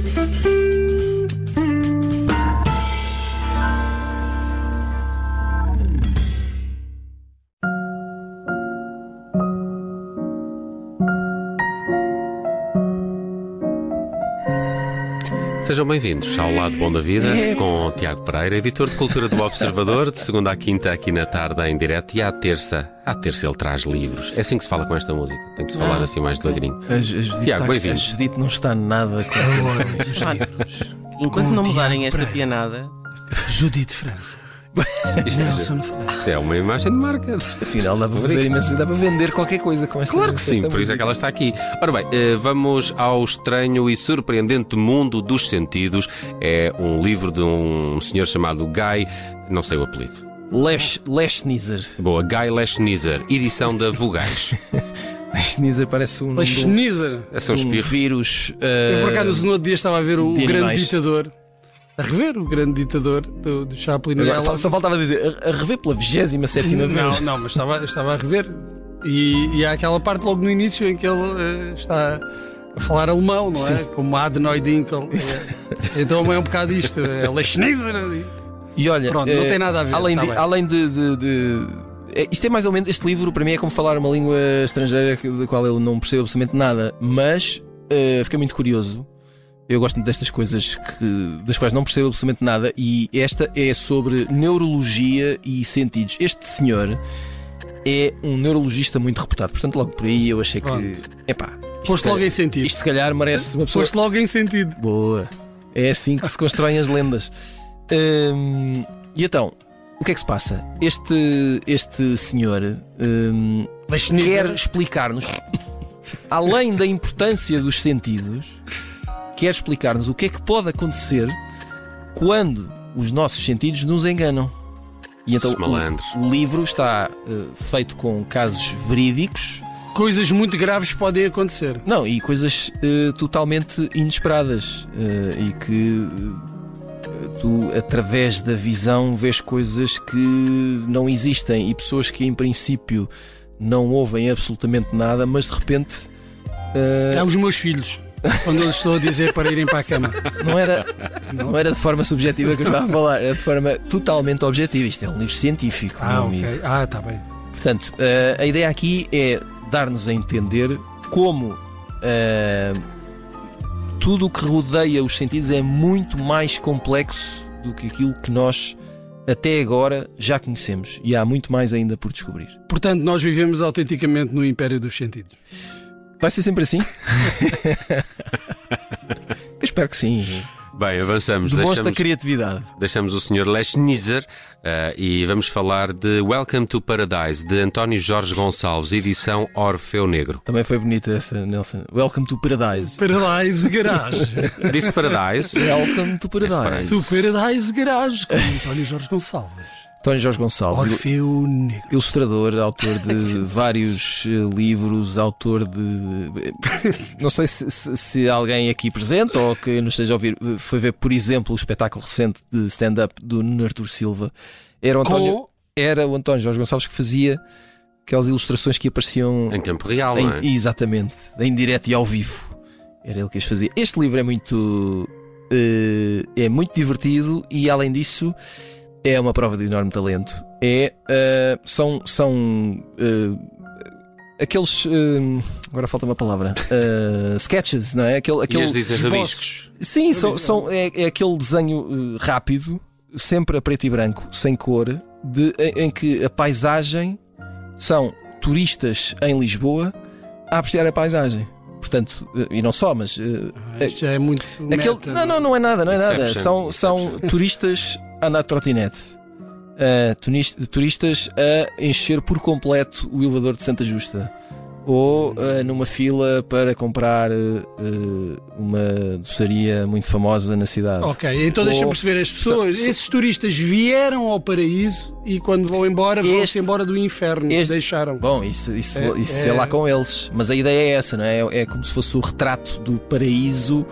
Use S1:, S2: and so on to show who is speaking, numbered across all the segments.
S1: Thank you. Sejam bem-vindos ao Lado Bom da Vida com Tiago Pereira, editor de Cultura do Observador, de segunda à quinta aqui na tarde em direto e à terça. À terça ele traz livros. É assim que se fala com esta música. Tem que se falar assim mais devagarinho.
S2: A, Judite
S1: Tiago,
S2: tá-
S1: bem-vindo.
S2: a Judite não está nada com os livros.
S3: Enquanto
S2: Com
S3: não
S2: o
S3: mudarem esta pianada,
S4: Judite França.
S1: Isto
S4: Nelson Flex.
S1: isto é uma imagem de marca.
S2: Afinal, dá para fazer imenso, dá para vender qualquer coisa com esta
S1: Claro que sim,
S2: esta
S1: por isso é que ela está aqui. Ora bem, eh, vamos ao estranho e surpreendente mundo dos sentidos. É um livro de um senhor chamado Guy, não sei o apelido.
S2: Leschnizer.
S1: Boa, Guy Leschnizer, edição da Vogais.
S2: Leschnizer parece um,
S4: Mas
S2: de um,
S4: Schneider.
S1: É só um
S2: um
S1: espirro.
S2: vírus.
S4: Eu por
S2: eh,
S4: acaso no outro dia estava a ver o,
S2: de
S4: o grande
S2: animais.
S4: ditador. A rever o grande ditador do, do Chaplin.
S2: fa-
S4: lá-
S2: só faltava dizer, a, a rever pela 27 vez.
S4: Não, não, mas estava, estava a rever. E, e há aquela parte logo no início em que ele eh, está a falar alemão, não é?
S2: Sim.
S4: Como Adenoid Dinkel. É. Então é um bocado isto. É Leschneider.
S2: E olha,
S4: Pronto, não
S2: eh,
S4: tem nada a ver,
S2: Além,
S4: tá
S2: de, além de, de- de- é, Isto é mais ou menos. Este livro, para mim, é como falar uma língua estrangeira da qual eu não percebo absolutamente nada. Mas eh, fiquei muito curioso. Eu gosto destas coisas que, das quais não percebo absolutamente nada. E esta é sobre neurologia e sentidos. Este senhor é um neurologista muito reputado. Portanto, logo por aí eu achei que. Epá,
S4: Posto
S2: se
S4: logo
S2: calhar-
S4: em sentido.
S2: isto se calhar merece uma pessoa.
S4: Posto logo em sentido.
S2: Boa. É assim que se constroem as lendas. Hum, e então, o que é que se passa? Este, este senhor hum, quer explicar-nos, além da importância dos sentidos, quer explicar-nos o que é que pode acontecer quando os nossos sentidos nos enganam. E então o, o livro está eh, feito com casos verídicos
S4: Coisas muito graves podem acontecer.
S2: Não, e coisas eh, totalmente inesperadas eh, e que tu, através da visão, vês coisas que não existem e pessoas que, em princípio, não ouvem absolutamente nada, mas de repente.
S4: É os meus filhos. Quando eu estou a dizer para irem para a cama.
S2: não, era, não era de forma subjetiva que eu estava a falar, era de forma totalmente objetiva. Isto é um livro científico,
S4: Ah,
S2: meu amigo.
S4: ok. Ah, está bem.
S2: Portanto, eh, a ideia aqui é dar-nos a entender como eh, tudo o que rodeia os sentidos é muito mais complexo do que aquilo que nós até agora já conhecemos. E há muito mais ainda por descobrir.
S4: Portanto, nós vivemos autenticamente no império dos sentidos.
S2: Vai ser sempre assim? Eu espero que sim.
S1: Bem, avançamos.
S2: Demonstra
S1: Deixamos,
S2: criatividade.
S1: deixamos o Sr. Leschnizer eh, e vamos falar de Welcome to Paradise, de António Jorge Gonçalves, edição Orfeu Negro.
S2: Também foi bonita essa, Nelson. Welcome to Paradise.
S4: Paradise Garage.
S1: Disse Paradise?
S2: Welcome to Paradise.
S4: Do Paradise Garage, com António Jorge Gonçalves.
S2: António Jorge Gonçalves.
S4: Orfeu Negro.
S2: ilustrador, autor de vários eh, livros, autor de. Não sei se, se- se alguém aqui presente ou que nos esteja a ouvir foi ver, por exemplo, o espetáculo recente de stand-up do Nuno Artur Silva. Era o, António,
S4: Com
S2: era o António Jorge Gonçalves que fazia aquelas ilustrações que apareciam
S1: Em tempo real,
S2: em-
S1: não é?
S2: exatamente, em direto e ao vivo. Era ele que as fazia. Este livro é muito. eh, é muito divertido e, além disso, é uma prova de enorme talento. É, eh, são são eh, aqueles. eh, agora falta uma palavra. eh, sketches, não é? Aquele, aquele
S1: dizem
S4: esboços.
S1: rabiscos.
S2: Sim, são, são- é, é aquele desenho rápido, sempre a preto e branco, sem cor, de, em, que a paisagem são turistas em Lisboa a apreciar a paisagem. Portanto, e não só, mas eh,
S4: Ah, Isto já é muito.
S2: Aquele-
S4: meta.
S2: não, não, não é nada, não é nada. São, são turistas andar de trotinete. Uh, turistas a encher por completo o elevador de Santa Justa. Ou uh, numa fila para comprar uh, uma doçaria muito famosa na cidade.
S4: Ok, então deixa-me
S2: Ou-
S4: perceber. As pessoas,
S2: So-
S4: esses turistas vieram ao paraíso e quando vão embora, vão-se
S2: Este-
S4: embora do inferno.
S2: este-
S4: Deixaram.
S2: Bom, isso, isso,
S4: É-
S2: isso
S4: é-
S2: é... lá com eles. Mas a ideia é essa, não é? É como se fosse o retrato do paraíso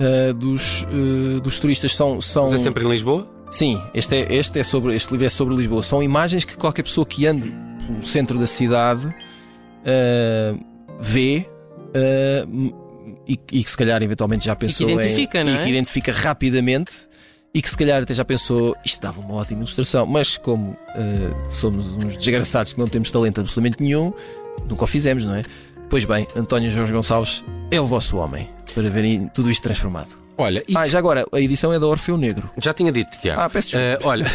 S2: uh, dos, uh, dos turistas. São, são...
S1: Mas é sempre em Lisboa?
S2: Sim, este, é, este, é sobre, este livro é sobre Lisboa. São imagens que qualquer pessoa que ande pelo centro da cidade ah, vê m- e, e que se calhar eventualmente já pensou
S3: identifica,
S2: em,
S3: não
S2: e
S3: é?
S2: que identifica rapidamente e que se calhar até já pensou isto dava uma ótima ilustração, mas como eh, somos uns desgraçados que não temos talento absolutamente nenhum, nunca o fizemos, não é? Pois bem, António Jorge Gonçalves é o vosso homem para verem tudo isto transformado.
S1: Olha, e
S2: Ah, já agora, a edição é da Orfeu Negro.
S1: já tinha dito, Tiago.
S2: Ah, peço desculpa.
S1: Eh, olha,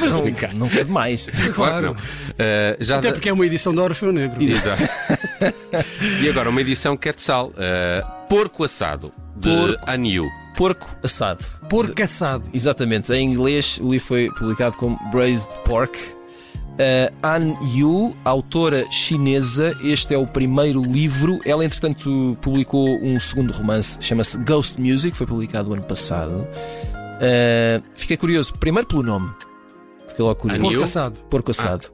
S2: não, não quero demais.
S1: claro não. Eh, já
S4: Até
S1: da-
S4: porque é uma edição da Orfeu Negro.
S1: Exato. e agora uma edição Quetzal. uh, porco assado, de
S2: Porco.
S1: Aniu.
S2: Porco assado.
S4: Porco assado.
S2: Exatamente, em inglês o livro foi publicado como Braised Pork. Uh, An Yu, autora chinesa, este é o primeiro livro. Ela, entretanto, publicou um segundo romance, chama-se Ghost Music, foi publicado ano passado. Uh, fiquei curioso, primeiro pelo nome, fiquei logo curioso.
S4: Porco assado.
S2: Porco assado.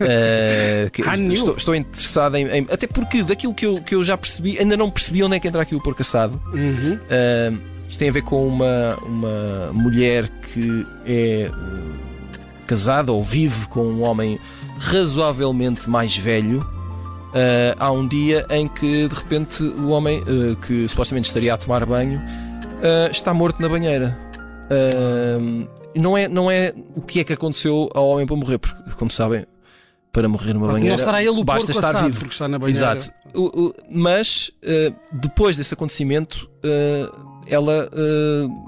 S2: Uh, que-
S4: Ah,
S2: estou, estou interessado em, em- Até porque daquilo que eu, que eu já percebi, ainda não percebi onde é que entra aqui o porco assado.
S4: Uhum.
S2: Uh, isto tem a ver com uma, uma mulher que é casada ou vive com um homem razoavelmente mais velho. Uh, há um dia em que de repente o homem uh, que supostamente estaria a tomar banho uh, está morto na banheira. Uh, não é, não é o que é que aconteceu ao homem para morrer, porque, como sabem, para morrer numa banheira
S4: não será ele o
S2: basta estar
S4: assado,
S2: vivo.
S4: porque está na banheira.
S2: Exato. O- o- mas eh, depois desse acontecimento, eh, ela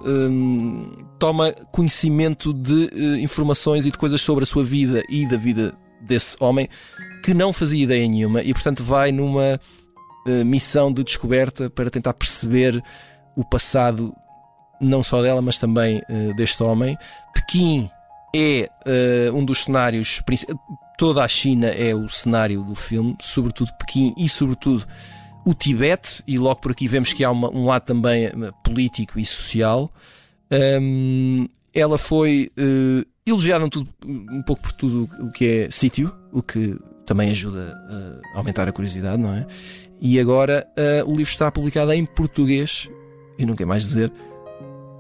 S2: hum, toma conhecimento de eh, informações e de coisas sobre a sua vida e da vida desse homem que não fazia ideia nenhuma e, portanto, vai numa eh, missão de descoberta para tentar perceber o passado não só dela, mas também eh, deste homem. Pequim é um dos cenários. Toda a China é o cenário do filme, sobretudo Pequim e, sobretudo, o Tibete. E logo por aqui vemos que há uma- um lado também político e social. Hum, ela foi eh, elogiada um, tudo- um pouco por tudo o que é sítio, o que também ajuda a aumentar a curiosidade, não é? E agora eh, o livro está publicado em português, e não quer mais dizer,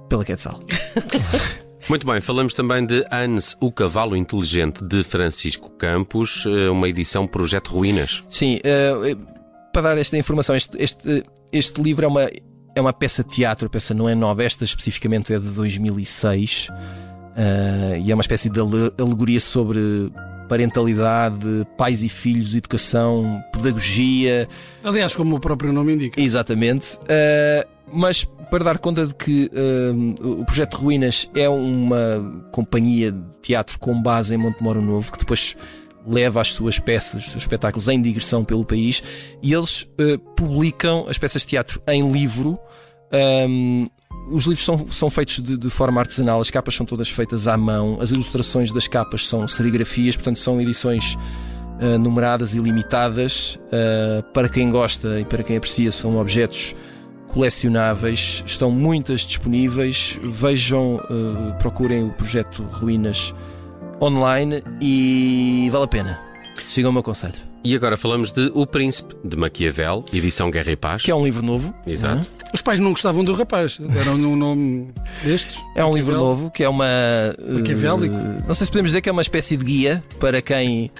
S2: pela Quetzal.
S1: Muito bem, falamos também de Hans, o Cavalo Inteligente, de Francisco Campos, eh, uma edição Projeto Ruínas.
S2: Sim, eh, para dar esta informação, este, este, este livro é uma, é uma peça de teatro, a peça não é nova, esta especificamente é de 2006 eh, e é uma espécie de ale- alegoria sobre parentalidade, pais e filhos, educação, pedagogia,
S4: Aliás, como o próprio nome indica.
S2: Exatamente. Uh, mas para dar conta de que uh, o Projeto Ruínas é uma companhia de teatro com base em Montemoro Novo, que depois leva as suas peças, os seus espetáculos em digressão pelo país, e eles uh, publicam as peças de teatro em livro. Um, os livros são, são feitos de, de forma artesanal, as capas são todas feitas à mão, as ilustrações das capas são serigrafias, portanto são edições uh, numeradas e limitadas. Uh, para quem gosta e para quem aprecia, são objetos colecionáveis, estão muitas disponíveis. Vejam, procurem o projeto Ruínas online e vale a pena. Sigam o meu conselho.
S1: E agora falamos de O Príncipe, de Maquiavel, edição Guerra e Paz.
S2: Que é um livro novo.
S1: Exato.
S4: Os pais não gostavam do rapaz, deram-lhe um nome destes.
S2: É um livro novo que é uma. uh,
S4: Maquiavélico.
S2: não sei se podemos dizer que é uma espécie de guia para quem.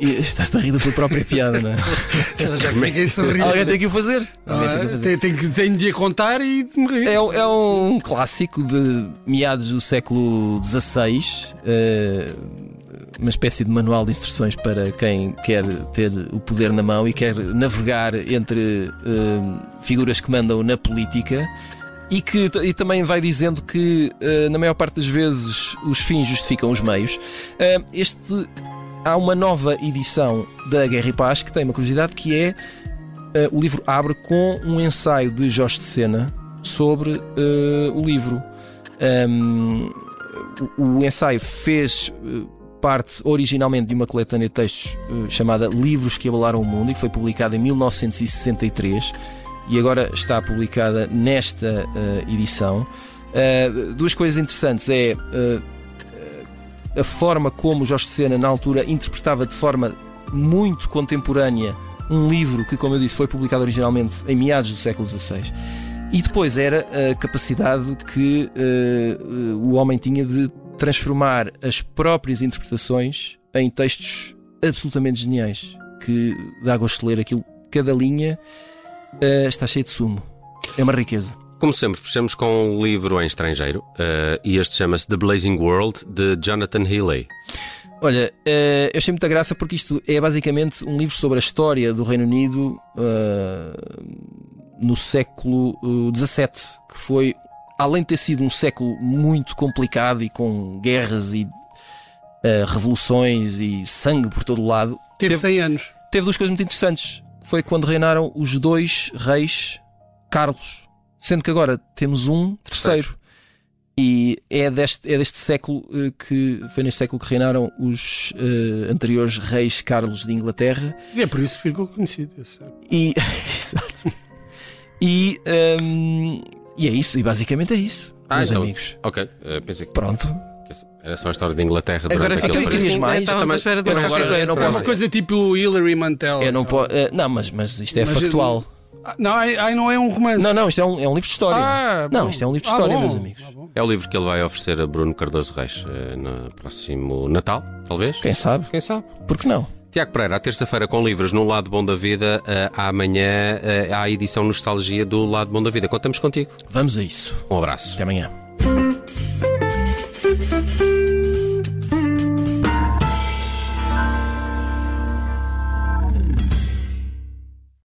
S2: E Estás-te a rir da tua própria piada, não é?
S4: Já, já ninguém se ri.
S2: Alguém tem que o fazer. Alguém tem que o fazer.
S4: tem, tem, que- tem de a contar e de me rir.
S2: É, um- é um clássico de meados do século XVI, eh, uma espécie de manual de instruções para quem quer ter o poder na mão e quer navegar entre eh, figuras que mandam na política. E que e também vai dizendo que, eh, na maior parte das vezes, os fins justificam os meios. Eh, este, há uma nova edição da Guerra e Paz que tem uma curiosidade que é eh, o livro abre com um ensaio de Jorge de Sena sobre eh, o livro. Um, o, o ensaio fez eh, parte originalmente de uma coletânea de textos eh, chamada Livros que Abalaram o Mundo e que foi publicada em 1963 e agora está publicada nesta edição. Duas coisas interessantes é a forma como Jorge Sena na altura interpretava de forma muito contemporânea um livro que, como eu disse, foi publicado originalmente em meados do século XVI. E depois era a capacidade que eh, o homem tinha de transformar as próprias interpretações em textos absolutamente geniais. Que dá gosto de ler aquilo, cada linha Uh, está cheio de sumo. É uma riqueza.
S1: Como sempre, fechamos com um livro em estrangeiro uh, e este chama-se The Blazing World de Jonathan Healey.
S2: Olha, uh, eu achei muita graça porque isto é basicamente um livro sobre a história do Reino Unido uh, no século XVII, que foi, além de ter sido um século muito complicado e com guerras e revoluções e sangue por todo o lado,
S4: teve 100 anos.
S2: Teve duas coisas muito interessantes. Foi quando reinaram os dois reis Carlos Sendo que agora temos um terceiro. E é deste, é deste século uh, que foi neste século que reinaram os uh, anteriores reis Carlos de Inglaterra.
S4: E é por isso que ficou conhecido.
S2: E, e, um, e é isso, e basicamente é isso, ah, meus então, amigos.
S1: Ok, uh, pensei que.
S2: Pronto.
S1: Era só a história de Inglaterra
S2: Agora
S1: durante aquele
S2: querias mais?
S4: Eu não, espera eu não, eu não posso... É uma coisa tipo Hillary Mantel.
S2: Eu não, po... não mas, mas isto é mas factual. Eu...
S4: Não, aí não é um romance.
S2: Não, não, isto é um, é um livro de história. Ah, não, isto é um livro de ah, história, ah, meus amigos. Ah,
S1: é o livro que ele vai oferecer a Bruno Cardoso Reis uh, no próximo Natal, talvez?
S2: Quem sabe?
S1: Quem sabe?
S2: Por que não?
S1: Tiago Pereira, à terça-feira com livros no Lado Bom da Vida, uh, amanhã uh, há a edição Nostalgia do Lado Bom da Vida. Contamos contigo.
S2: Vamos a isso.
S1: Um abraço.
S2: Até amanhã.